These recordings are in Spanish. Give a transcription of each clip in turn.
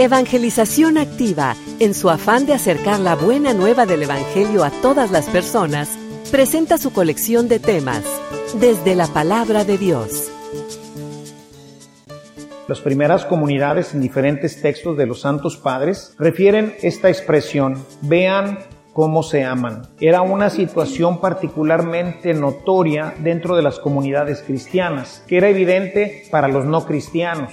Evangelización Activa, en su afán de acercar la buena nueva del Evangelio a todas las personas, presenta su colección de temas, desde la palabra de Dios. Las primeras comunidades en diferentes textos de los santos padres refieren esta expresión, vean cómo se aman. Era una situación particularmente notoria dentro de las comunidades cristianas, que era evidente para los no cristianos.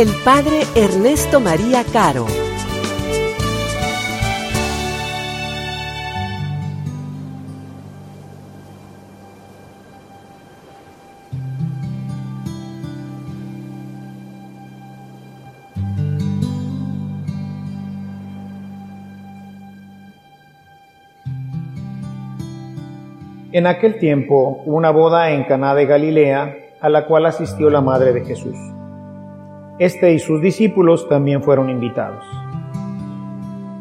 el Padre Ernesto María Caro. En aquel tiempo una boda en Caná de Galilea a la cual asistió la madre de Jesús. Este y sus discípulos también fueron invitados.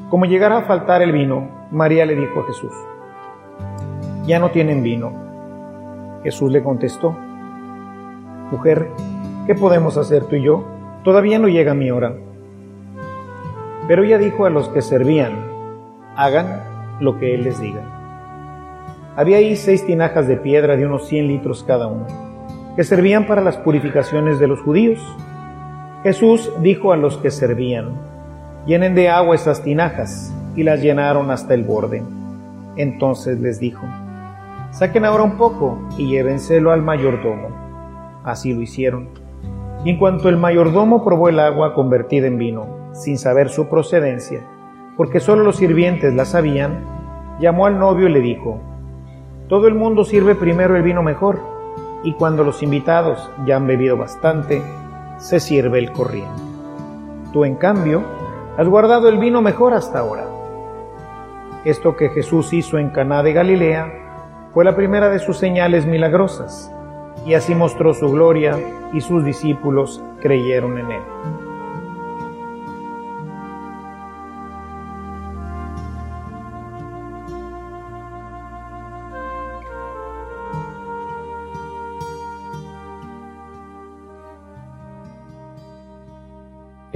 Como llegara a faltar el vino, María le dijo a Jesús, ya no tienen vino. Jesús le contestó, mujer, ¿qué podemos hacer tú y yo? Todavía no llega mi hora. Pero ella dijo a los que servían, hagan lo que Él les diga. Había ahí seis tinajas de piedra de unos 100 litros cada una, que servían para las purificaciones de los judíos. Jesús dijo a los que servían, llenen de agua esas tinajas, y las llenaron hasta el borde. Entonces les dijo, saquen ahora un poco y llévenselo al mayordomo. Así lo hicieron. Y en cuanto el mayordomo probó el agua convertida en vino, sin saber su procedencia, porque solo los sirvientes la sabían, llamó al novio y le dijo, todo el mundo sirve primero el vino mejor, y cuando los invitados ya han bebido bastante, se sirve el corriente. Tú, en cambio, has guardado el vino mejor hasta ahora. Esto que Jesús hizo en Caná de Galilea fue la primera de sus señales milagrosas, y así mostró su gloria, y sus discípulos creyeron en él.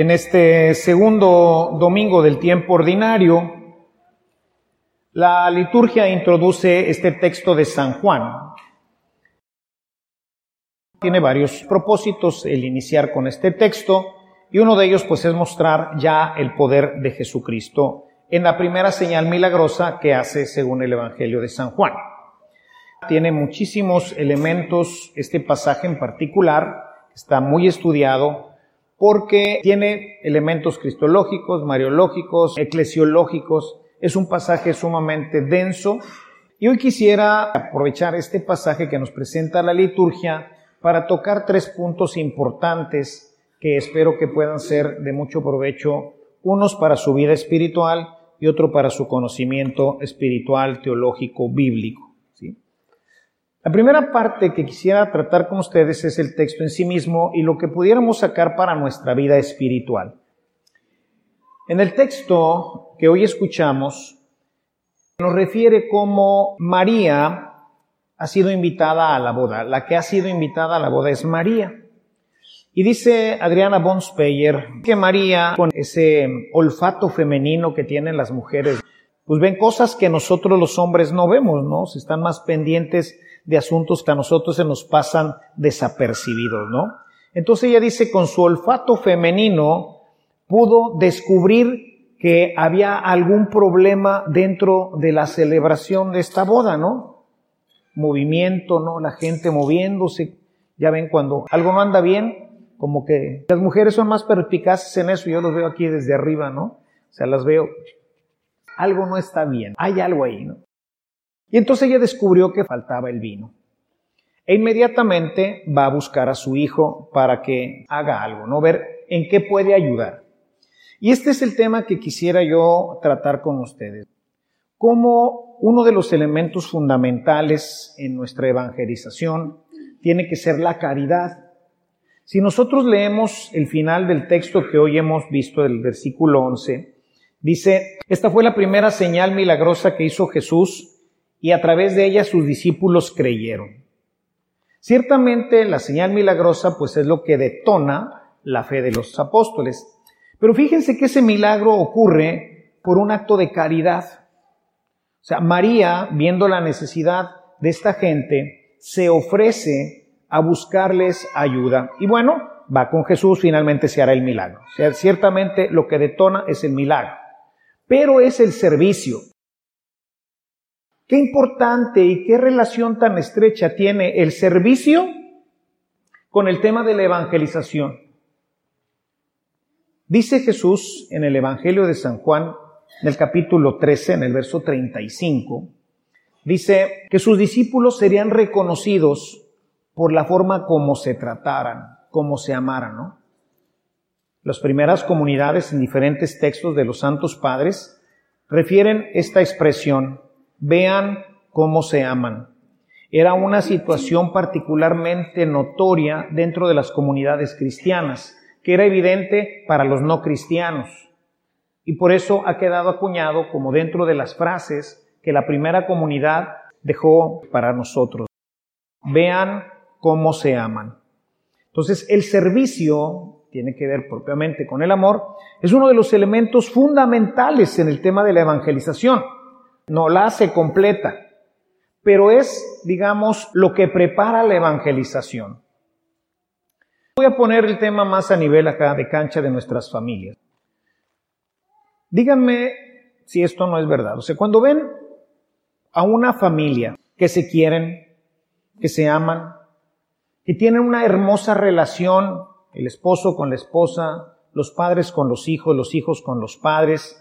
En este segundo domingo del tiempo ordinario, la liturgia introduce este texto de San Juan. Tiene varios propósitos el iniciar con este texto y uno de ellos pues es mostrar ya el poder de Jesucristo en la primera señal milagrosa que hace según el Evangelio de San Juan. Tiene muchísimos elementos este pasaje en particular, está muy estudiado, porque tiene elementos cristológicos, mariológicos, eclesiológicos. Es un pasaje sumamente denso. Y hoy quisiera aprovechar este pasaje que nos presenta la liturgia para tocar tres puntos importantes que espero que puedan ser de mucho provecho, unos para su vida espiritual y otro para su conocimiento espiritual, teológico, bíblico. La primera parte que quisiera tratar con ustedes es el texto en sí mismo y lo que pudiéramos sacar para nuestra vida espiritual. En el texto que hoy escuchamos, nos refiere cómo María ha sido invitada a la boda. La que ha sido invitada a la boda es María. Y dice Adriana von Speyer que María, con ese olfato femenino que tienen las mujeres, pues ven cosas que nosotros los hombres no vemos, ¿no? Están más pendientes de asuntos que a nosotros se nos pasan desapercibidos, ¿no? Entonces ella dice, con su olfato femenino pudo descubrir que había algún problema dentro de la celebración de esta boda, ¿no? Movimiento, ¿no? La gente moviéndose. Ya ven, cuando algo no anda bien, como que las mujeres son más perspicaces en eso, yo los veo aquí desde arriba, ¿no? O sea, las veo, algo no está bien, hay algo ahí, ¿no? Y entonces ella descubrió que faltaba el vino. E inmediatamente va a buscar a su hijo para que haga algo, ¿no? Ver en qué puede ayudar. Y este es el tema que quisiera yo tratar con ustedes. Como uno de los elementos fundamentales en nuestra evangelización tiene que ser la caridad. Si nosotros leemos el final del texto que hoy hemos visto, del versículo 11, dice, esta fue la primera señal milagrosa que hizo Jesús y a través de ella sus discípulos creyeron. Ciertamente la señal milagrosa pues es lo que detona la fe de los apóstoles. Pero fíjense que ese milagro ocurre por un acto de caridad. O sea, María, viendo la necesidad de esta gente, se ofrece a buscarles ayuda. Y bueno, va con Jesús, finalmente se hará el milagro. O sea, ciertamente lo que detona es el milagro. Pero es el servicio. Qué importante y qué relación tan estrecha tiene el servicio con el tema de la evangelización. Dice Jesús en el Evangelio de San Juan, en el capítulo 13, en el verso 35, dice que sus discípulos serían reconocidos por la forma como se trataran, como se amaran. Las primeras comunidades en diferentes textos de los santos padres refieren esta expresión, Vean cómo se aman. Era una situación particularmente notoria dentro de las comunidades cristianas, que era evidente para los no cristianos. Y por eso ha quedado acuñado como dentro de las frases que la primera comunidad dejó para nosotros. Vean cómo se aman. Entonces, el servicio tiene que ver propiamente con el amor, es uno de los elementos fundamentales en el tema de la evangelización no la hace completa, pero es, digamos, lo que prepara la evangelización. Voy a poner el tema más a nivel acá de cancha de nuestras familias. Díganme si esto no es verdad. O sea, cuando ven a una familia que se quieren, que se aman, que tienen una hermosa relación, el esposo con la esposa, los padres con los hijos, los hijos con los padres,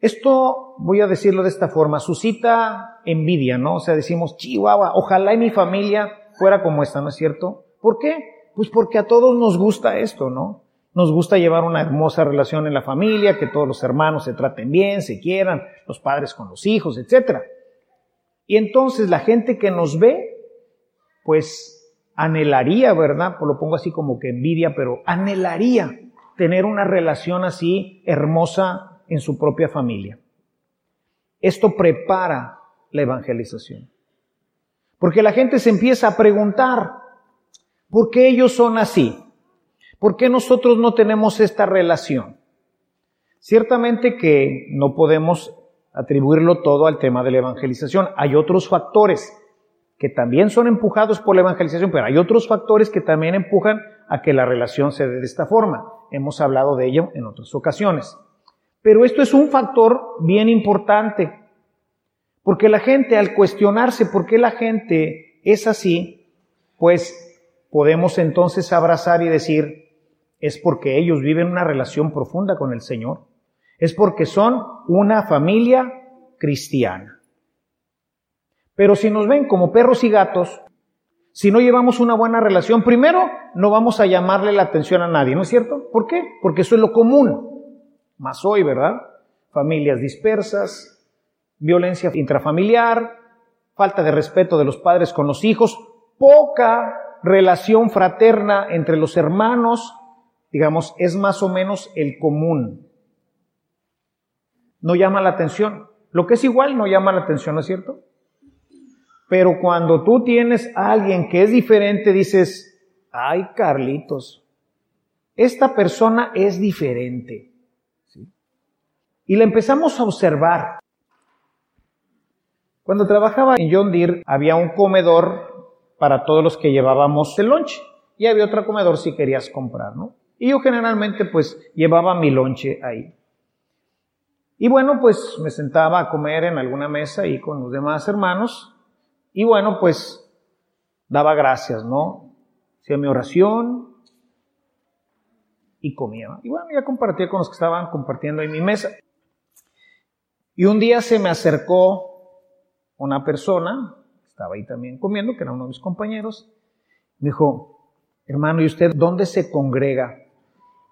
esto, voy a decirlo de esta forma, suscita envidia, ¿no? O sea, decimos, chihuahua, ojalá y mi familia fuera como esta, ¿no es cierto? ¿Por qué? Pues porque a todos nos gusta esto, ¿no? Nos gusta llevar una hermosa relación en la familia, que todos los hermanos se traten bien, se quieran, los padres con los hijos, etc. Y entonces la gente que nos ve, pues anhelaría, ¿verdad? Pues lo pongo así como que envidia, pero anhelaría tener una relación así hermosa en su propia familia. Esto prepara la evangelización. Porque la gente se empieza a preguntar, ¿por qué ellos son así? ¿Por qué nosotros no tenemos esta relación? Ciertamente que no podemos atribuirlo todo al tema de la evangelización. Hay otros factores que también son empujados por la evangelización, pero hay otros factores que también empujan a que la relación se dé de esta forma. Hemos hablado de ello en otras ocasiones. Pero esto es un factor bien importante, porque la gente al cuestionarse por qué la gente es así, pues podemos entonces abrazar y decir, es porque ellos viven una relación profunda con el Señor, es porque son una familia cristiana. Pero si nos ven como perros y gatos, si no llevamos una buena relación, primero no vamos a llamarle la atención a nadie, ¿no es cierto? ¿Por qué? Porque eso es lo común más hoy, ¿verdad? Familias dispersas, violencia intrafamiliar, falta de respeto de los padres con los hijos, poca relación fraterna entre los hermanos, digamos, es más o menos el común. No llama la atención. Lo que es igual no llama la atención, ¿no es cierto? Pero cuando tú tienes a alguien que es diferente, dices, ay Carlitos, esta persona es diferente. Y la empezamos a observar. Cuando trabajaba en John Deere había un comedor para todos los que llevábamos el lonche y había otro comedor si querías comprar, ¿no? Y yo generalmente pues llevaba mi lonche ahí. Y bueno, pues me sentaba a comer en alguna mesa ahí con los demás hermanos y bueno, pues daba gracias, ¿no? Hacía mi oración y comía. Y bueno, ya compartía con los que estaban compartiendo en mi mesa. Y un día se me acercó una persona, estaba ahí también comiendo, que era uno de mis compañeros. Me dijo, hermano, ¿y usted dónde se congrega?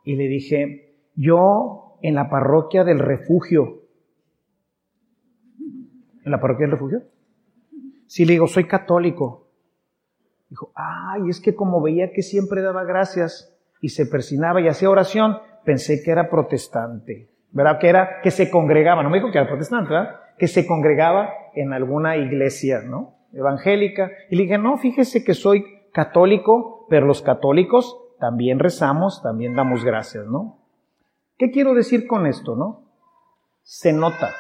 Y le dije, yo en la parroquia del refugio. ¿En la parroquia del refugio? Sí, le digo, soy católico. Dijo, ay, es que como veía que siempre daba gracias y se persinaba y hacía oración, pensé que era protestante. ¿Verdad? Que era, que se congregaba, no me dijo que era protestante, ¿verdad? Que se congregaba en alguna iglesia, ¿no? Evangélica. Y le dije, no, fíjese que soy católico, pero los católicos también rezamos, también damos gracias, ¿no? ¿Qué quiero decir con esto, no? Se nota.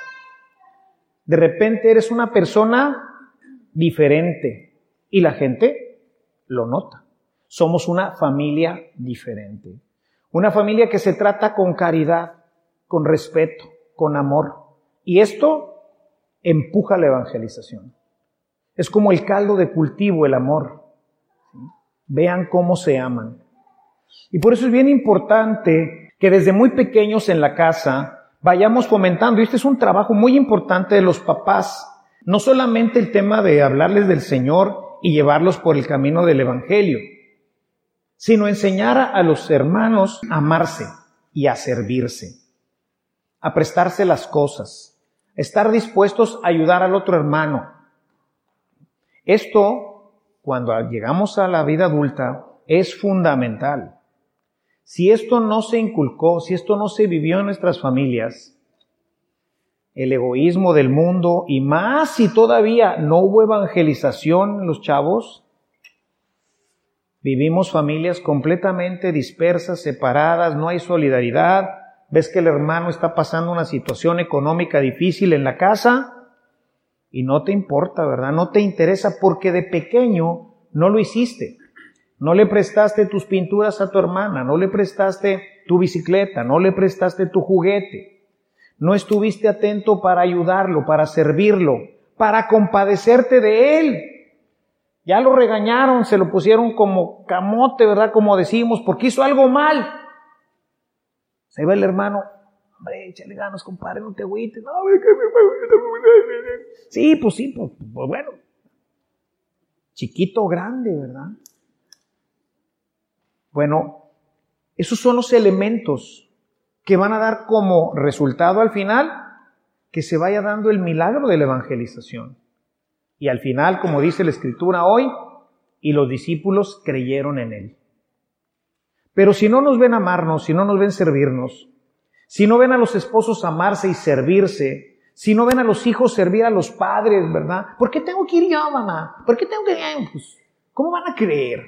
De repente eres una persona diferente y la gente lo nota. Somos una familia diferente. Una familia que se trata con caridad, con respeto, con amor. Y esto empuja la evangelización. Es como el caldo de cultivo, el amor. Vean cómo se aman. Y por eso es bien importante que desde muy pequeños en la casa vayamos fomentando, este es un trabajo muy importante de los papás, no solamente el tema de hablarles del Señor y llevarlos por el camino del Evangelio, sino enseñar a los hermanos a amarse y a servirse, a prestarse las cosas, estar dispuestos a ayudar al otro hermano. Esto, cuando llegamos a la vida adulta, es fundamental. Si esto no se inculcó, si esto no se vivió en nuestras familias, el egoísmo del mundo y más si todavía no hubo evangelización los chavos, Vivimos familias completamente dispersas, separadas, no hay solidaridad. Ves que el hermano está pasando una situación económica difícil en la casa y no te importa, ¿verdad? No te interesa porque de pequeño no lo hiciste. No le prestaste tus pinturas a tu hermana, no le prestaste tu bicicleta, no le prestaste tu juguete. No estuviste atento para ayudarlo, para servirlo, para compadecerte de él. Ya lo regañaron, se lo pusieron como camote, ¿verdad? Como decimos, porque hizo algo mal. Se ve el hermano, hombre, échale ganas, compadre, no te agüites. No, sí, pues sí, pues, pues bueno. Chiquito grande, ¿verdad? Bueno, esos son los elementos que van a dar como resultado al final que se vaya dando el milagro de la evangelización. Y al final, como dice la escritura hoy, y los discípulos creyeron en él. Pero si no nos ven amarnos, si no nos ven servirnos, si no ven a los esposos amarse y servirse, si no ven a los hijos servir a los padres, ¿verdad? ¿Por qué tengo que ir yo, mamá? ¿Por qué tengo que ir? Pues, ¿Cómo van a creer?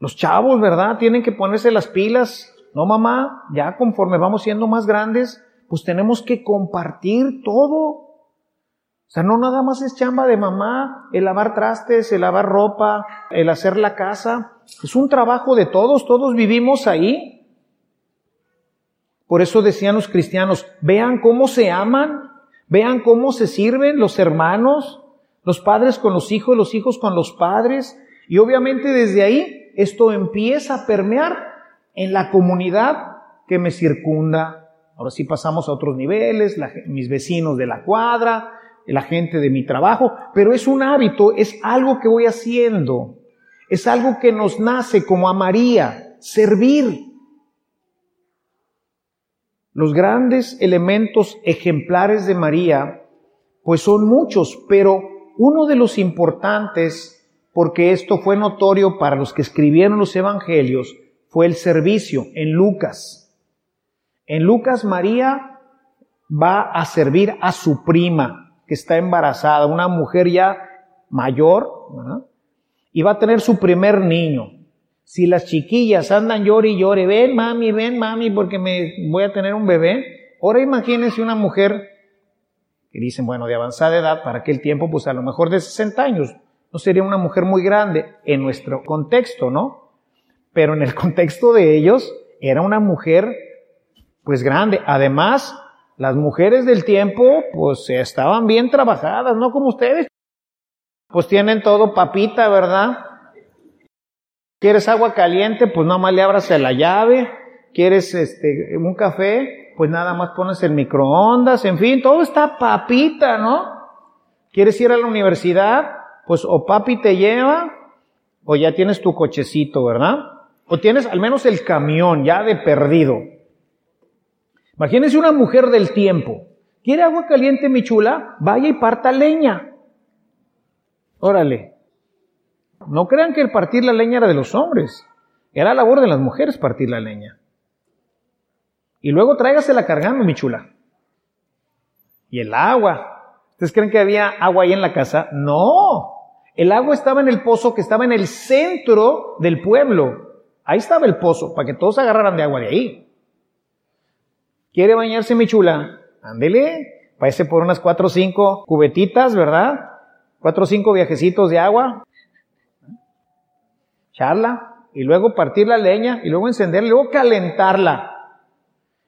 Los chavos, ¿verdad? Tienen que ponerse las pilas. No, mamá, ya conforme vamos siendo más grandes, pues tenemos que compartir todo. O sea, no nada más es chamba de mamá, el lavar trastes, el lavar ropa, el hacer la casa. Es un trabajo de todos, todos vivimos ahí. Por eso decían los cristianos, vean cómo se aman, vean cómo se sirven los hermanos, los padres con los hijos, los hijos con los padres. Y obviamente desde ahí esto empieza a permear en la comunidad que me circunda. Ahora sí pasamos a otros niveles, mis vecinos de la cuadra, la gente de mi trabajo, pero es un hábito, es algo que voy haciendo, es algo que nos nace como a María, servir. Los grandes elementos ejemplares de María, pues son muchos, pero uno de los importantes, porque esto fue notorio para los que escribieron los evangelios, fue el servicio en Lucas. En Lucas María va a servir a su prima, está embarazada, una mujer ya mayor, y va a tener su primer niño. Si las chiquillas andan llore y llore, ven mami, ven mami, porque me voy a tener un bebé. Ahora imagínense una mujer que dicen, bueno, de avanzada edad, para aquel tiempo, pues a lo mejor de 60 años, no sería una mujer muy grande en nuestro contexto, ¿no? Pero en el contexto de ellos, era una mujer, pues grande. Además, las mujeres del tiempo, pues estaban bien trabajadas, no como ustedes. Pues tienen todo papita, ¿verdad? ¿Quieres agua caliente? Pues nada más le abras la llave. ¿Quieres este, un café? Pues nada más pones el microondas. En fin, todo está papita, ¿no? ¿Quieres ir a la universidad? Pues o papi te lleva o ya tienes tu cochecito, ¿verdad? O tienes al menos el camión ya de perdido. Imagínese una mujer del tiempo. ¿Quiere agua caliente, mi chula? Vaya y parta leña. Órale. No crean que el partir la leña era de los hombres. Era labor de las mujeres partir la leña. Y luego tráigasela cargando, mi chula. Y el agua. ¿Ustedes creen que había agua ahí en la casa? No. El agua estaba en el pozo que estaba en el centro del pueblo. Ahí estaba el pozo, para que todos agarraran de agua de ahí. ¿Quiere bañarse mi chula? Ándele, váyase por unas cuatro o cinco cubetitas, ¿verdad? Cuatro o cinco viajecitos de agua. Charla, y luego partir la leña, y luego encenderla, y luego calentarla.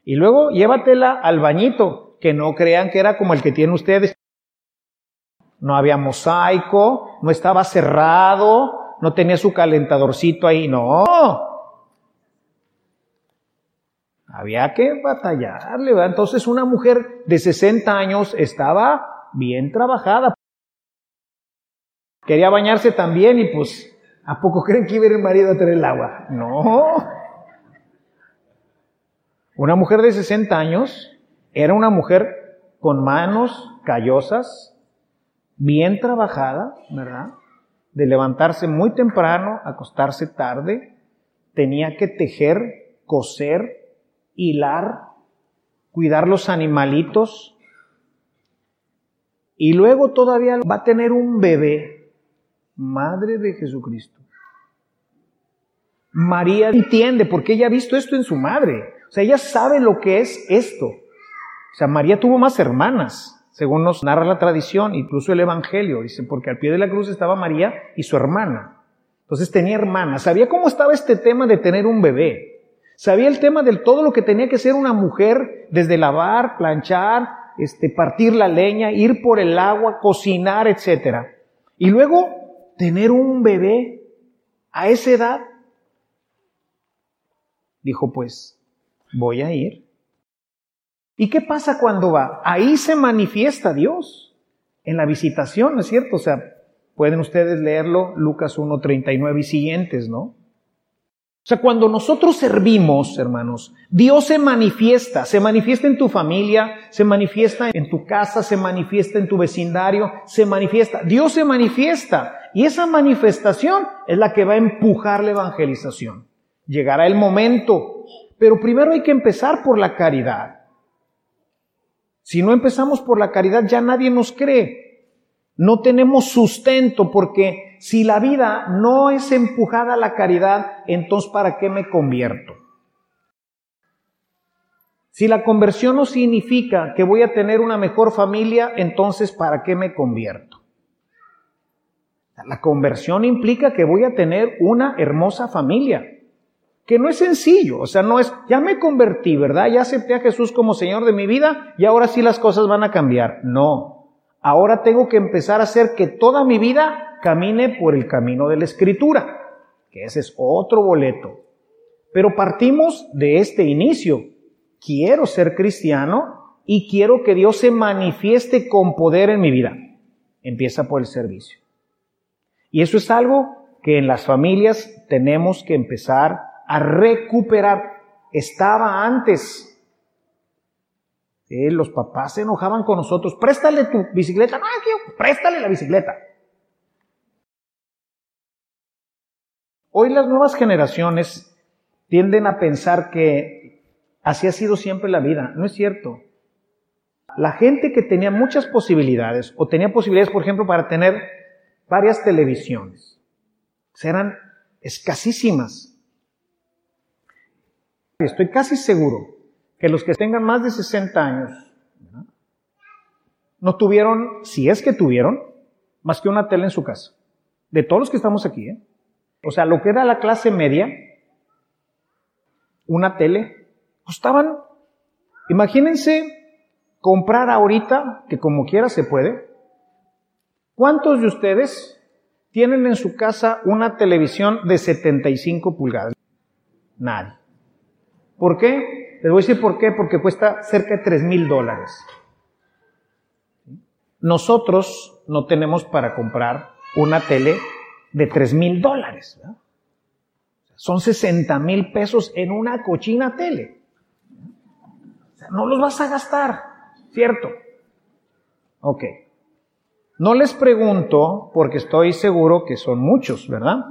Y luego llévatela al bañito, que no crean que era como el que tienen ustedes, no había mosaico, no estaba cerrado, no tenía su calentadorcito ahí, no. Había que batallarle, ¿verdad? Entonces una mujer de 60 años estaba bien trabajada. Quería bañarse también y pues, ¿a poco creen que iba el marido a tener el agua? No. Una mujer de 60 años era una mujer con manos callosas, bien trabajada, ¿verdad? De levantarse muy temprano, acostarse tarde, tenía que tejer, coser, hilar, cuidar los animalitos, y luego todavía va a tener un bebé, madre de Jesucristo. María entiende porque ella ha visto esto en su madre. O sea, ella sabe lo que es esto. O sea, María tuvo más hermanas según nos narra la tradición, incluso el Evangelio, dice, porque al pie de la cruz estaba María y su hermana. Entonces tenía hermana, sabía cómo estaba este tema de tener un bebé, sabía el tema de todo lo que tenía que ser una mujer, desde lavar, planchar, este, partir la leña, ir por el agua, cocinar, etc. Y luego tener un bebé a esa edad. Dijo, pues, voy a ir ¿Y qué pasa cuando va? Ahí se manifiesta Dios, en la visitación, ¿no es cierto? O sea, pueden ustedes leerlo, Lucas 1.39 y siguientes, ¿no? O sea, cuando nosotros servimos, hermanos, Dios se manifiesta, se manifiesta en tu familia, se manifiesta en tu casa, se manifiesta en tu vecindario, se manifiesta, Dios se manifiesta. Y esa manifestación es la que va a empujar la evangelización. Llegará el momento, pero primero hay que empezar por la caridad. Si no empezamos por la caridad, ya nadie nos cree. No tenemos sustento porque si la vida no es empujada a la caridad, entonces ¿para qué me convierto? Si la conversión no significa que voy a tener una mejor familia, entonces ¿para qué me convierto? La conversión implica que voy a tener una hermosa familia que no es sencillo, o sea, no es, ya me convertí, ¿verdad? Ya acepté a Jesús como Señor de mi vida y ahora sí las cosas van a cambiar. No, ahora tengo que empezar a hacer que toda mi vida camine por el camino de la Escritura, que ese es otro boleto. Pero partimos de este inicio. Quiero ser cristiano y quiero que Dios se manifieste con poder en mi vida. Empieza por el servicio. Y eso es algo que en las familias tenemos que empezar a recuperar. Estaba antes. los papás se enojaban con nosotros. Préstale tu bicicleta. No, préstale la bicicleta. Hoy las nuevas generaciones tienden a pensar que así ha sido siempre la vida. No es cierto. La gente que tenía muchas posibilidades, o tenía posibilidades, por ejemplo, para tener varias televisiones, eran escasísimas. Estoy casi seguro que los que tengan más de 60 años no tuvieron, si es que tuvieron, más que una tele en su casa. De todos los que estamos aquí, ¿eh? O sea, lo que era la clase media, una tele, costaban, imagínense comprar ahorita, que como quiera se puede, ¿cuántos de ustedes tienen en su casa una televisión de 75 pulgadas? Nadie. ¿Por qué? Les voy a decir por qué, porque cuesta cerca de 3 mil dólares. nosotros no tenemos para comprar una tele de 3 mil dólares. Son 60 mil pesos en una cochina tele. no los vas a gastar, ¿cierto? Ok. No les pregunto porque estoy seguro que son muchos, ¿verdad?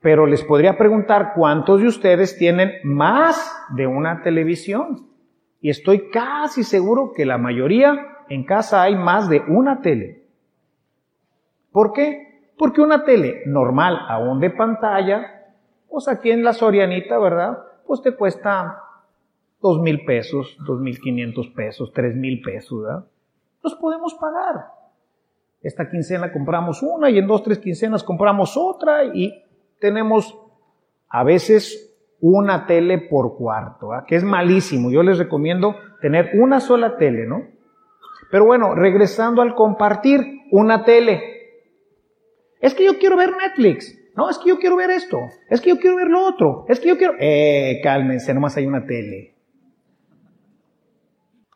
Pero les podría preguntar cuántos de ustedes tienen más de una televisión. Y estoy casi seguro que la mayoría en casa hay más de una tele. ¿Por qué? Porque una tele normal, aún de pantalla, pues aquí en la Sorianita, ¿verdad? Pues te cuesta dos mil pesos, dos mil quinientos pesos, tres mil pesos, ¿verdad? Los podemos pagar. Esta quincena compramos una y en dos, tres quincenas compramos otra y tenemos a veces una tele por cuarto, que es malísimo. Yo les recomiendo tener una sola tele, ¿no? Pero bueno, regresando al compartir una tele. Es que yo quiero ver Netflix. No, es que yo quiero ver esto. Es que yo quiero ver lo otro. Es que yo quiero... Eh, cálmense, nomás hay una tele.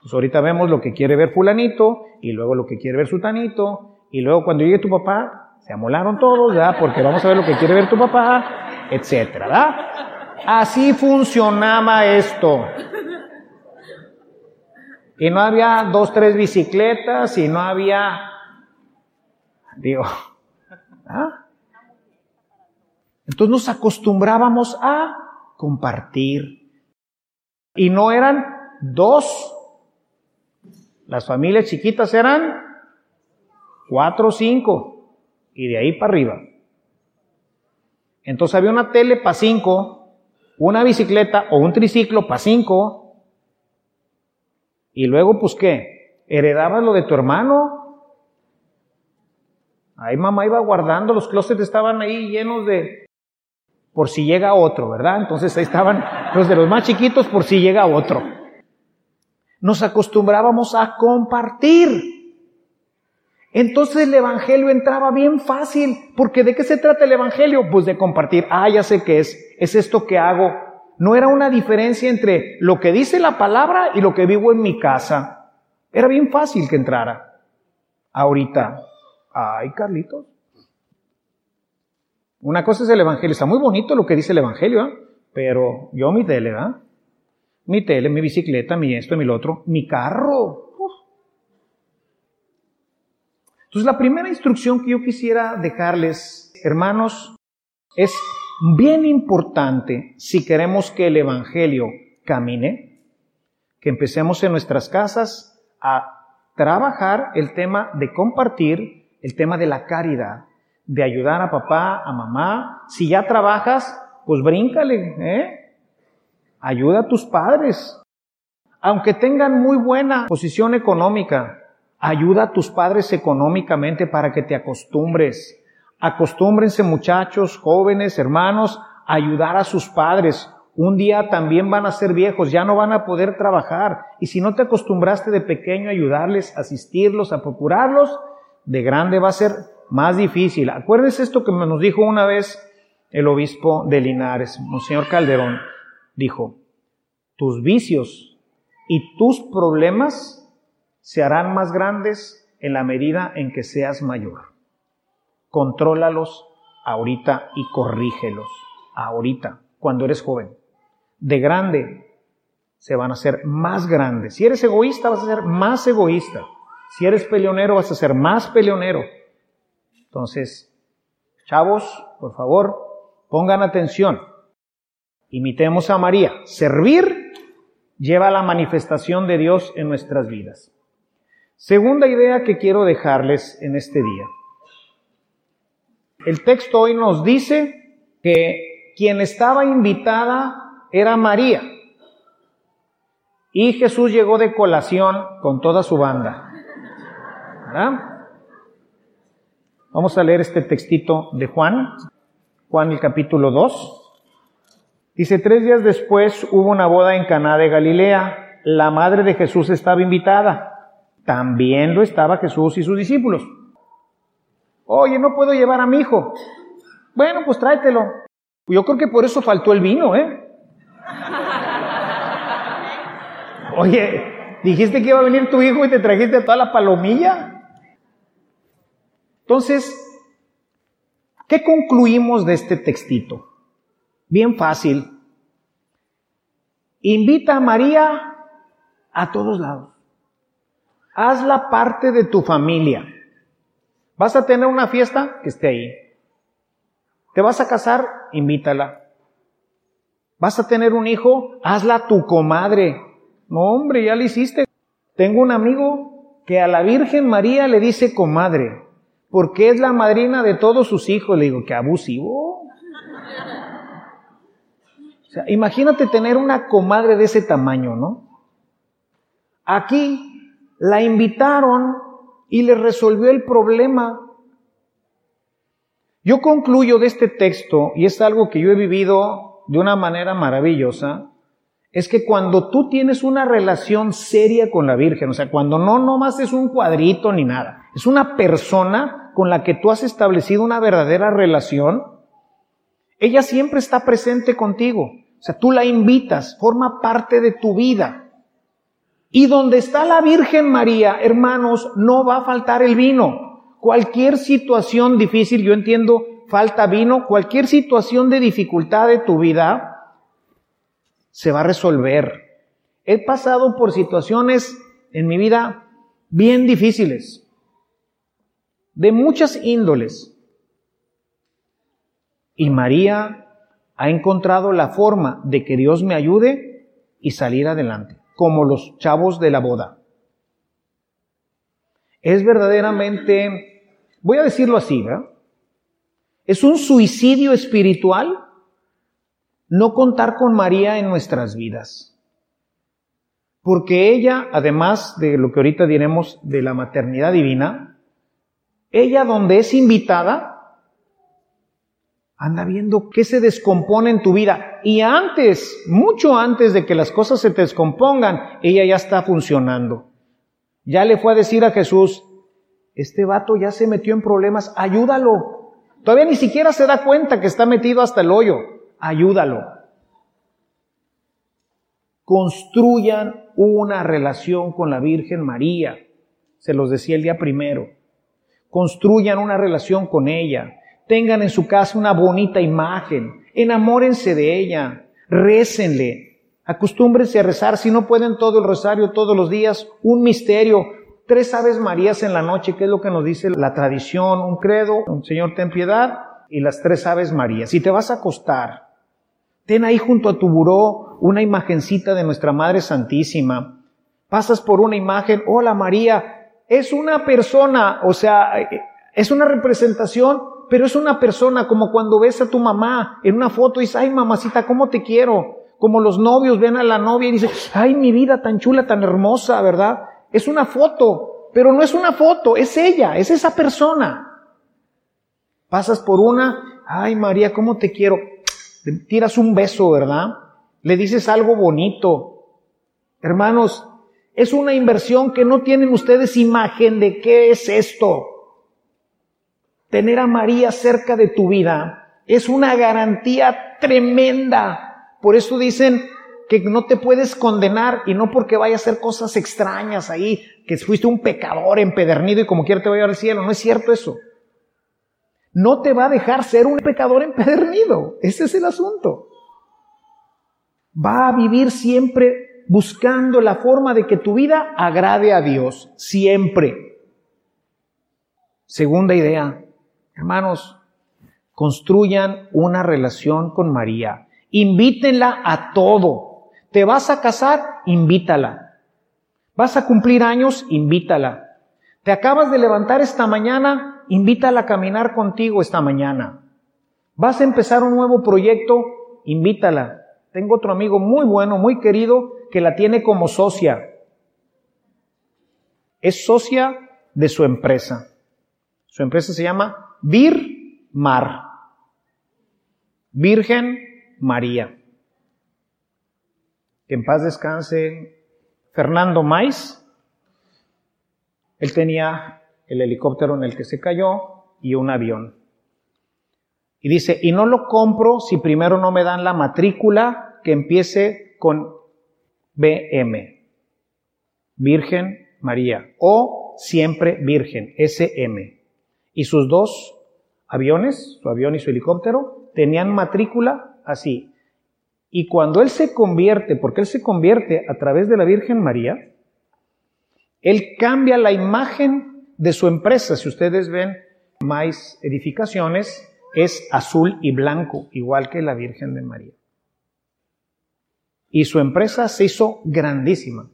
Pues ahorita vemos lo que quiere ver fulanito y luego lo que quiere ver sutanito y luego cuando llegue tu papá, se amolaron todos, ¿verdad? Porque vamos a ver lo que quiere ver tu papá, etcétera, ¿verdad? Así funcionaba esto. Y no había dos, tres bicicletas y no había, digo, ¿ah? Entonces nos acostumbrábamos a compartir. Y no eran dos. Las familias chiquitas eran cuatro o cinco, y de ahí para arriba. Entonces había una tele para cinco, una bicicleta o un triciclo para cinco, y luego, pues qué, heredabas lo de tu hermano. Ahí mamá iba guardando, los closets estaban ahí llenos de, por si llega otro, ¿verdad? Entonces ahí estaban los de los más chiquitos por si llega otro. Nos acostumbrábamos a compartir. Entonces el Evangelio entraba bien fácil, porque ¿de qué se trata el Evangelio? Pues de compartir, ah, ya sé qué es, es esto que hago. No era una diferencia entre lo que dice la palabra y lo que vivo en mi casa. Era bien fácil que entrara. Ahorita, ay, Carlitos. Una cosa es el Evangelio, está muy bonito lo que dice el Evangelio, ¿eh? pero yo mi tele, ¿verdad? Mi tele, mi bicicleta, mi esto, mi lo otro, mi carro. Entonces, la primera instrucción que yo quisiera dejarles, hermanos, es bien importante si queremos que el Evangelio camine, que empecemos en nuestras casas a trabajar el tema de compartir, el tema de la caridad, de ayudar a papá, a mamá. Si ya trabajas, pues bríncale, ¿eh? Ayuda a tus padres. Aunque tengan muy buena posición económica, Ayuda a tus padres económicamente para que te acostumbres. Acostúmbrense muchachos, jóvenes, hermanos, a ayudar a sus padres. Un día también van a ser viejos, ya no van a poder trabajar. Y si no te acostumbraste de pequeño a ayudarles, asistirlos, a procurarlos, de grande va a ser más difícil. Acuérdense esto que nos dijo una vez el obispo de Linares, Monseñor Calderón. Dijo, tus vicios y tus problemas se harán más grandes en la medida en que seas mayor. Contrólalos ahorita y corrígelos ahorita, cuando eres joven. De grande se van a hacer más grandes. Si eres egoísta, vas a ser más egoísta. Si eres peleonero, vas a ser más peleonero. Entonces, chavos, por favor, pongan atención. Imitemos a María. Servir lleva la manifestación de Dios en nuestras vidas. Segunda idea que quiero dejarles en este día. El texto hoy nos dice que quien estaba invitada era María. Y Jesús llegó de colación con toda su banda. Vamos a leer este textito de Juan, Juan el capítulo 2. Dice, tres días después hubo una boda en Caná de Galilea. La madre de Jesús estaba invitada también lo estaba Jesús y sus discípulos. Oye, no puedo llevar a mi hijo. Bueno, pues tráetelo. Yo creo que por eso faltó el vino, ¿eh? Oye, dijiste que iba a venir tu hijo y te trajiste toda la palomilla. Entonces, ¿qué concluimos de este textito? Bien fácil. Invita a María a todos lados. Hazla parte de tu familia. ¿Vas a tener una fiesta? Que esté ahí. ¿Te vas a casar? Invítala. ¿Vas a tener un hijo? Hazla tu comadre. No, hombre, ya lo hiciste. Tengo un amigo que a la Virgen María le dice comadre, porque es la madrina de todos sus hijos. Le digo, qué abusivo. O sea, imagínate tener una comadre de ese tamaño, ¿no? Aquí la invitaron y le resolvió el problema. Yo concluyo de este texto, y es algo que yo he vivido de una manera maravillosa, es que cuando tú tienes una relación seria con la Virgen, o sea, cuando no nomás es un cuadrito ni nada, es una persona con la que tú has establecido una verdadera relación, ella siempre está presente contigo. O sea, tú la invitas, forma parte de tu vida. Y donde está la Virgen María, hermanos, no va a faltar el vino. Cualquier situación difícil, yo entiendo, falta vino, cualquier situación de dificultad de tu vida, se va a resolver. He pasado por situaciones en mi vida bien difíciles, de muchas índoles. Y María ha encontrado la forma de que Dios me ayude y salir adelante como los chavos de la boda. Es verdaderamente, voy a decirlo así, ¿verdad? Es un suicidio espiritual no contar con María en nuestras vidas. Porque ella, además de lo que ahorita diremos de la maternidad divina, ella donde es invitada, Anda viendo qué se descompone en tu vida. Y antes, mucho antes de que las cosas se te descompongan, ella ya está funcionando. Ya le fue a decir a Jesús, este vato ya se metió en problemas, ayúdalo. Todavía ni siquiera se da cuenta que está metido hasta el hoyo. Ayúdalo. Construyan una relación con la Virgen María. Se los decía el día primero. Construyan una relación con ella tengan en su casa una bonita imagen, enamórense de ella, récenle, acostúmbrense a rezar, si no pueden todo el rosario todos los días, un misterio, tres aves marías en la noche, que es lo que nos dice la tradición, un credo, un Señor ten piedad, y las tres aves marías. Si te vas a acostar, ten ahí junto a tu buró una imagencita de nuestra Madre Santísima. Pasas por una imagen, hola María, es una persona, o sea, es una representación pero es una persona como cuando ves a tu mamá en una foto y dices, ay mamacita, ¿cómo te quiero? Como los novios ven a la novia y dicen, ay mi vida tan chula, tan hermosa, ¿verdad? Es una foto, pero no es una foto, es ella, es esa persona. Pasas por una, ay María, ¿cómo te quiero? Le tiras un beso, ¿verdad? Le dices algo bonito. Hermanos, es una inversión que no tienen ustedes imagen de qué es esto tener a María cerca de tu vida es una garantía tremenda. Por eso dicen que no te puedes condenar y no porque vaya a hacer cosas extrañas ahí, que fuiste un pecador empedernido y como quiera te vaya al cielo. No es cierto eso. No te va a dejar ser un pecador empedernido. Ese es el asunto. Va a vivir siempre buscando la forma de que tu vida agrade a Dios. Siempre. Segunda idea, Hermanos, construyan una relación con María. Invítenla a todo. ¿Te vas a casar? Invítala. ¿Vas a cumplir años? Invítala. ¿Te acabas de levantar esta mañana? Invítala a caminar contigo esta mañana. ¿Vas a empezar un nuevo proyecto? Invítala. Tengo otro amigo muy bueno, muy querido, que la tiene como socia. Es socia de su empresa. Su empresa se llama Vir Mar. Virgen María. Que en paz descanse Fernando Mais. Él tenía el helicóptero en el que se cayó y un avión. Y dice, y no lo compro si primero no me dan la matrícula que empiece con BM. Virgen María. O siempre Virgen, SM. Y sus dos aviones, su avión y su helicóptero, tenían matrícula así. Y cuando él se convierte, porque él se convierte a través de la Virgen María, él cambia la imagen de su empresa. Si ustedes ven más edificaciones, es azul y blanco, igual que la Virgen de María. Y su empresa se hizo grandísima.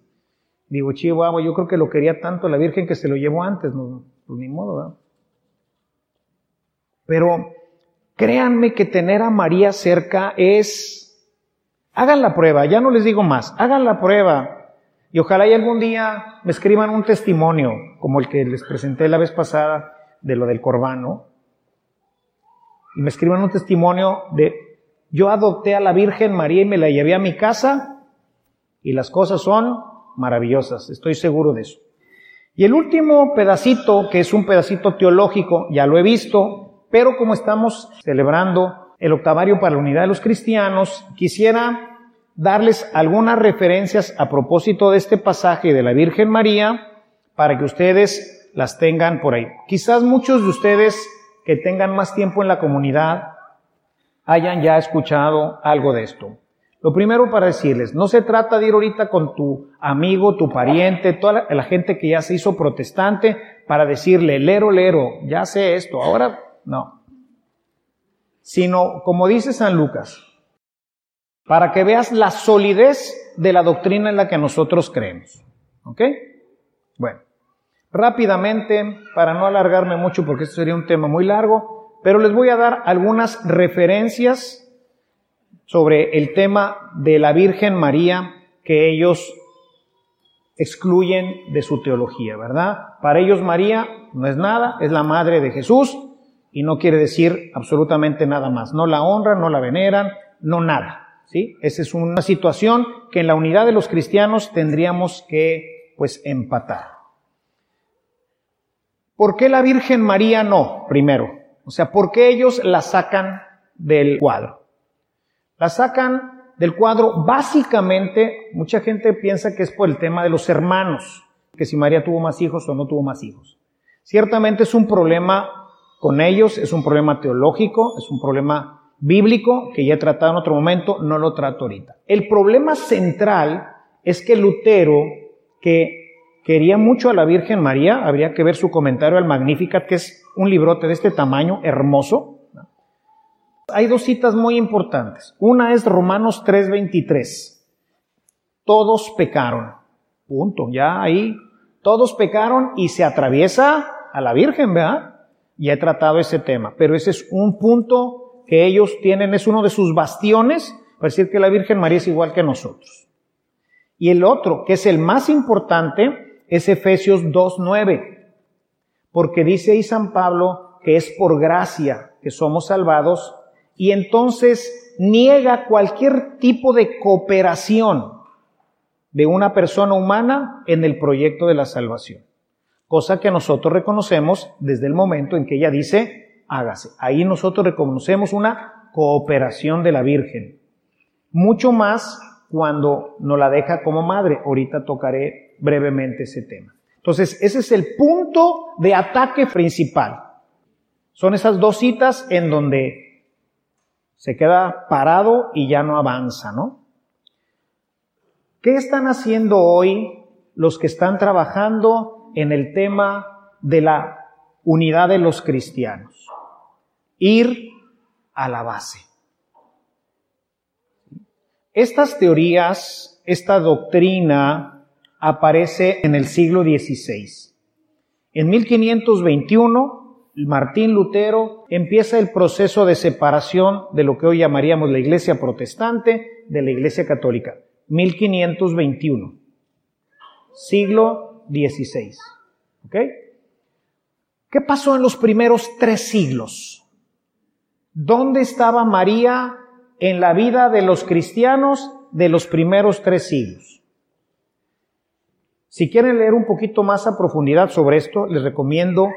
Digo, Chihuahua, yo creo que lo quería tanto la Virgen que se lo llevó antes, no, pues ni modo, ¿verdad? Pero créanme que tener a María cerca es... Hagan la prueba, ya no les digo más, hagan la prueba. Y ojalá y algún día me escriban un testimonio, como el que les presenté la vez pasada de lo del corbano. Y me escriban un testimonio de, yo adopté a la Virgen María y me la llevé a mi casa y las cosas son maravillosas, estoy seguro de eso. Y el último pedacito, que es un pedacito teológico, ya lo he visto, pero como estamos celebrando el octavario para la unidad de los cristianos, quisiera darles algunas referencias a propósito de este pasaje de la Virgen María para que ustedes las tengan por ahí. Quizás muchos de ustedes que tengan más tiempo en la comunidad hayan ya escuchado algo de esto. Lo primero para decirles, no se trata de ir ahorita con tu amigo, tu pariente, toda la, gente que ya se hizo protestante para decirle, lero, lero, ya sé esto, ahora no. Sino, como dice San Lucas, para que veas la solidez de la doctrina en la que nosotros creemos. ¿Ok? Bueno, rápidamente, para no alargarme mucho porque esto sería un tema muy largo, pero les voy a dar algunas referencias sobre el tema de la Virgen María que ellos excluyen de su teología, ¿verdad? Para ellos María no es nada, es la madre de Jesús, y no quiere decir absolutamente nada más. No la honran, no la veneran, no nada. ¿sí? Esa es una situación que en la unidad de los cristianos tendríamos que pues empatar. ¿Por qué la Virgen María no? Primero. O sea, ¿por qué ellos la sacan del cuadro? La sacan del cuadro básicamente, mucha gente piensa que es por el tema de los hermanos, que si María tuvo más hijos o no tuvo más hijos. Ciertamente es un problema con ellos, es un problema teológico, es un problema bíblico que ya he tratado en otro momento, no lo trato ahorita. El problema central es que Lutero, que quería mucho a la Virgen María, habría que ver su comentario al Magnificat, que es un librote de este tamaño, hermoso. Hay dos citas muy importantes. Una es Romanos 3:23. Todos pecaron. Punto. Ya ahí, todos pecaron y se atraviesa a la Virgen, ¿verdad? ya he tratado ese tema, pero ese es un punto que ellos tienen, es uno de sus bastiones para decir que la Virgen María es igual que nosotros. Y el otro, que es el más importante, es Efesios 2.9, porque dice ahí San Pablo que es por gracia que somos salvados y entonces niega cualquier tipo de cooperación de una persona humana en el proyecto de la salvación cosa que nosotros reconocemos desde el momento en que ella dice, hágase. Ahí nosotros reconocemos una cooperación de la Virgen. Mucho más cuando nos la deja como madre. Ahorita tocaré brevemente ese tema. Entonces, ese es el punto de ataque principal. Son esas dos citas en donde se queda parado y ya no avanza, ¿no? ¿Qué están haciendo hoy los que están trabajando en el tema de la unidad de los cristianos. Ir a la base. Estas teorías, esta doctrina aparece en el siglo XVI. En 1521, Martín Lutero empieza el proceso de separación de lo que hoy llamaríamos la iglesia protestante de la iglesia católica. 1521. Siglo 16. ¿Ok? ¿Qué pasó en los primeros tres siglos? ¿Dónde estaba María en la vida de los cristianos de los primeros tres siglos? Si quieren leer un poquito más a profundidad sobre esto, les recomiendo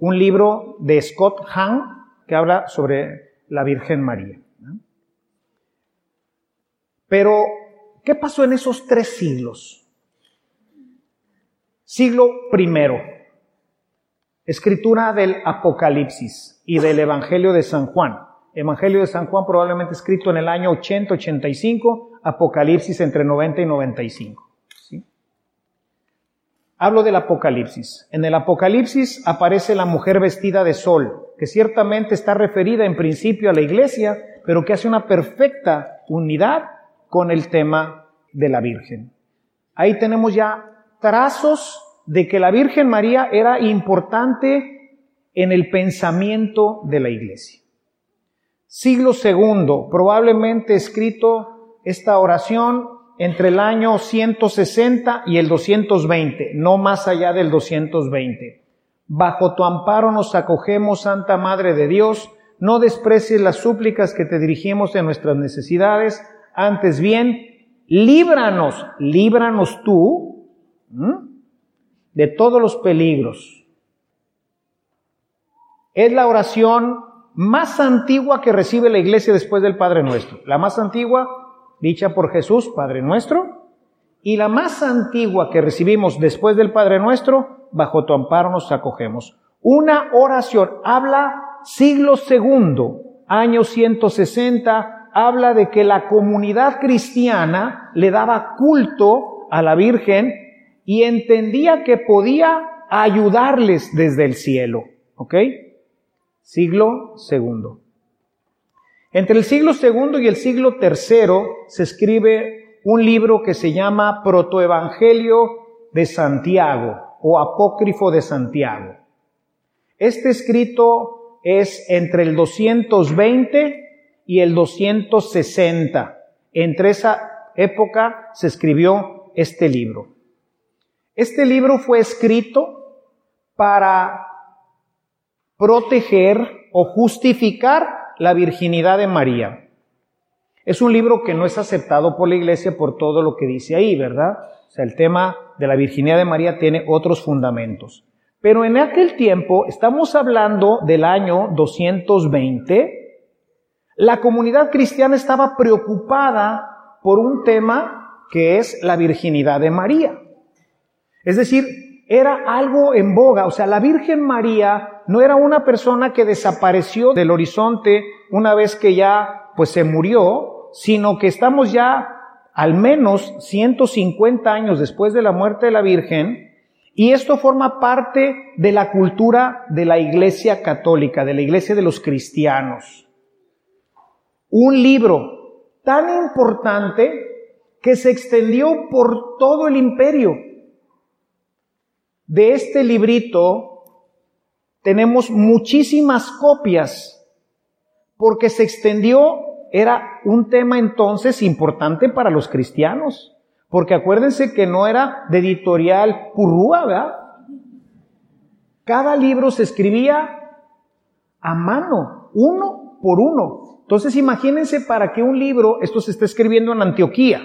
un libro de Scott Hahn que habla sobre la Virgen María. Pero, ¿qué pasó en esos tres siglos? Siglo I. escritura del Apocalipsis y del Evangelio de San Juan. Evangelio de San Juan probablemente escrito en el año 80-85, Apocalipsis entre 90 y 95. Hablo del Apocalipsis. En el Apocalipsis aparece la mujer vestida de sol, que ciertamente está referida en principio a la iglesia, pero que hace una perfecta unidad con el tema de la Virgen. Ahí tenemos ya trazos de que la Virgen María era importante en el pensamiento de la iglesia. Siglo segundo, probablemente escrito esta oración entre el año 160 y el 220, no más allá del 220. Bajo tu amparo nos acogemos, Santa Madre de Dios, no desprecies las súplicas que te dirigimos en nuestras necesidades, antes bien, líbranos, líbranos tú de todos los peligros. Es la oración más antigua que recibe la iglesia después del Padre Nuestro. La más antigua dicha por Jesús, Padre nuestro, y la más antigua que recibimos después del Padre nuestro, bajo tu amparo nos acogemos. Una oración habla siglo segundo, año 160, habla de que la comunidad cristiana le daba culto a la Virgen y entendía que podía ayudarles desde el cielo. ¿Ok? Siglo segundo. Entre el siglo II y el siglo III se escribe un libro que se llama Protoevangelio de Santiago o Apócrifo de Santiago. Este escrito es entre el 220 y el 260. Entre esa época se escribió este libro. Este libro fue escrito para proteger o justificar la virginidad de María. Es un libro que no es aceptado por la iglesia por todo lo que dice ahí, ¿verdad? O sea, el tema de la virginidad de María tiene otros fundamentos. Pero en aquel tiempo, estamos hablando del año 220, la comunidad cristiana estaba preocupada por un tema que es la virginidad de María. Es decir, era algo en boga, o sea, la Virgen María no era una persona que desapareció del horizonte una vez que ya pues se murió, sino que estamos ya al menos 150 años después de la muerte de la Virgen y esto forma parte de la cultura de la Iglesia católica, de la Iglesia de los cristianos. Un libro tan importante que se extendió por todo el imperio de este librito tenemos muchísimas copias porque se extendió, era un tema entonces importante para los cristianos, porque acuérdense que no era de editorial purrúa, ¿verdad? Cada libro se escribía a mano, uno por uno. Entonces imagínense para que un libro, esto se está escribiendo en Antioquía,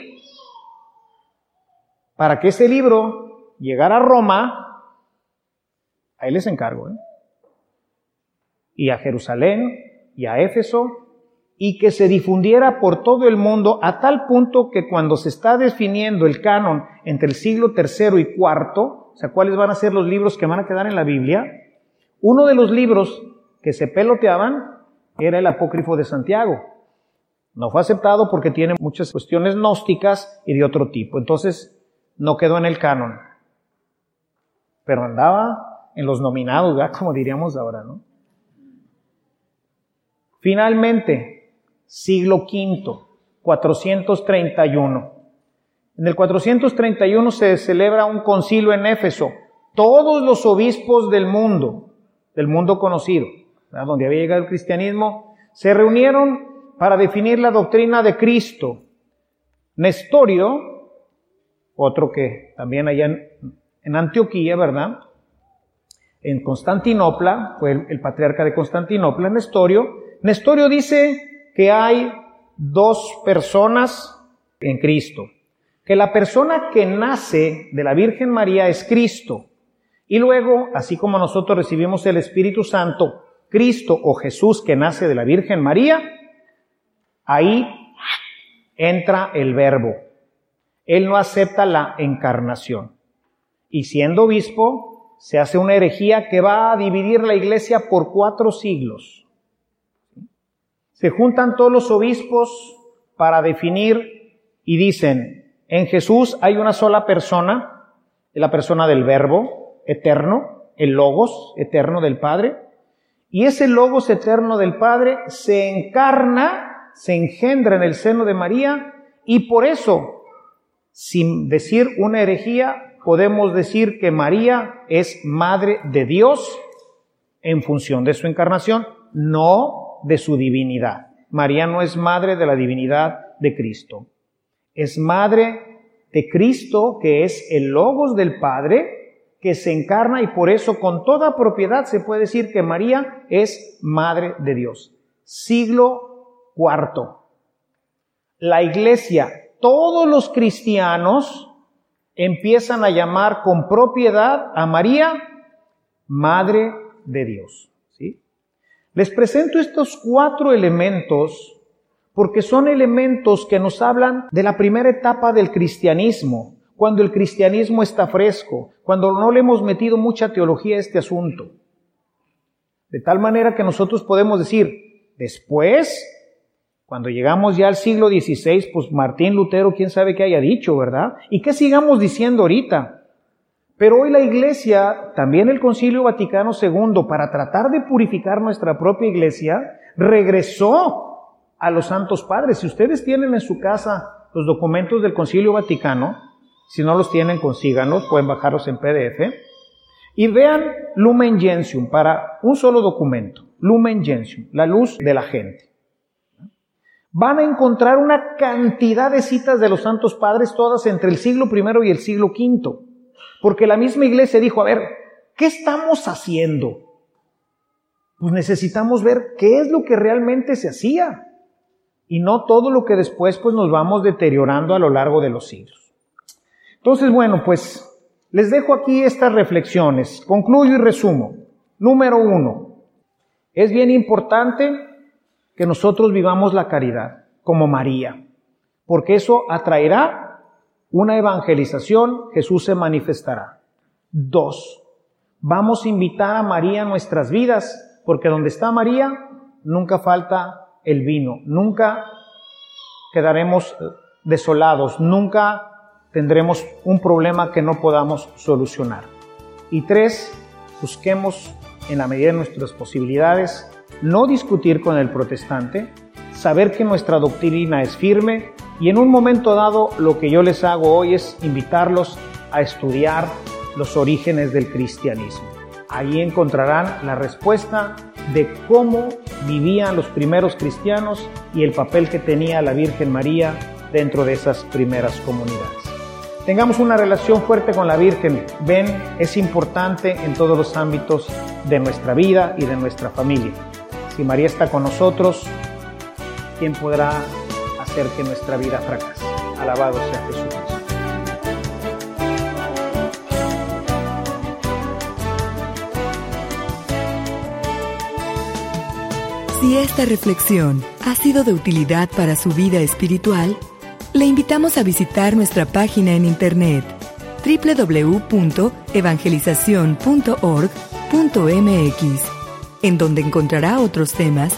para que ese libro llegara a Roma, Ahí les encargo. ¿eh? Y a Jerusalén y a Éfeso, y que se difundiera por todo el mundo a tal punto que cuando se está definiendo el canon entre el siglo tercero y cuarto, o sea, cuáles van a ser los libros que van a quedar en la Biblia, uno de los libros que se peloteaban era el apócrifo de Santiago. No fue aceptado porque tiene muchas cuestiones gnósticas y de otro tipo. Entonces, no quedó en el canon. Pero andaba en los nominados, ¿verdad? Como diríamos ahora, ¿no? Finalmente, siglo V, 431. En el 431 se celebra un concilio en Éfeso. Todos los obispos del mundo, del mundo conocido, donde había llegado el cristianismo, se reunieron para definir la doctrina de Cristo. Nestorio, otro que también allá en, Antioquía, ¿verdad? en Constantinopla, fue el, patriarca de Constantinopla, Nestorio. Nestorio dice que hay dos personas en Cristo, que la persona que nace de la Virgen María es Cristo, y luego, así como nosotros recibimos el Espíritu Santo, Cristo o Jesús que nace de la Virgen María, ahí entra el verbo. Él no acepta la encarnación. Y siendo obispo, se hace una herejía que va a dividir la iglesia por cuatro siglos. Se juntan todos los obispos para definir y dicen, en Jesús hay una sola persona, la persona del verbo eterno, el logos eterno del Padre, y ese logos eterno del Padre se encarna, se engendra en el seno de María, y por eso, sin decir una herejía, podemos decir que María es madre de Dios en función de su encarnación, no de su divinidad. María no es madre de la divinidad de Cristo. Es madre de Cristo, que es el logos del Padre, que se encarna y por eso con toda propiedad se puede decir que María es madre de Dios. Siglo cuarto. La iglesia, todos los cristianos empiezan a llamar con propiedad a María madre de Dios. Les presento estos cuatro elementos porque son elementos que nos hablan de la primera etapa del cristianismo, cuando el cristianismo está fresco, cuando no le hemos metido mucha teología a este asunto. De tal manera que nosotros podemos decir, después, cuando llegamos ya al siglo XVI, pues Martín Lutero, quién sabe qué haya dicho, ¿verdad? Y qué sigamos diciendo ahorita. Pero hoy la Iglesia, también el Concilio Vaticano II, para tratar de purificar nuestra propia Iglesia, regresó a los santos padres. Si ustedes tienen en su casa los documentos del Concilio Vaticano, si no los tienen, consíganlos, pueden bajarlos en PDF. Y vean Lumen Gentium para un solo documento, Lumen Gentium, la luz de la gente. Van a encontrar una cantidad de citas de los santos padres, todas entre el siglo I y el siglo V. Porque la misma iglesia dijo, a ver, ¿qué estamos haciendo? Pues necesitamos ver qué es lo que realmente se hacía y no todo lo que después pues nos vamos deteriorando a lo largo de los siglos. Entonces, bueno, pues les dejo aquí estas reflexiones. Concluyo y resumo. Número uno, es bien importante que nosotros vivamos la caridad como María, porque eso atraerá una evangelización, Jesús se manifestará. Dos, vamos a invitar a María a nuestras vidas, porque donde está María, nunca falta el vino, nunca quedaremos eh, desolados, nunca tendremos un problema que no podamos solucionar. Y tres, busquemos en la medida de nuestras posibilidades no discutir con el protestante, saber que nuestra doctrina es firme, y en un momento dado lo que yo les hago hoy es invitarlos a estudiar los orígenes del cristianismo. Ahí encontrarán la respuesta de cómo vivían los primeros cristianos y el papel que tenía la Virgen María dentro de esas primeras comunidades. Tengamos una relación fuerte con la Virgen. Ven, es importante en todos los ámbitos de nuestra vida y de nuestra familia. Si María está con nosotros, ¿quién podrá que nuestra vida fracase. Alabado sea Jesucristo. Si esta reflexión ha sido de utilidad para su vida espiritual, le invitamos a visitar nuestra página en internet www.evangelizacion.org.mx, en donde encontrará otros temas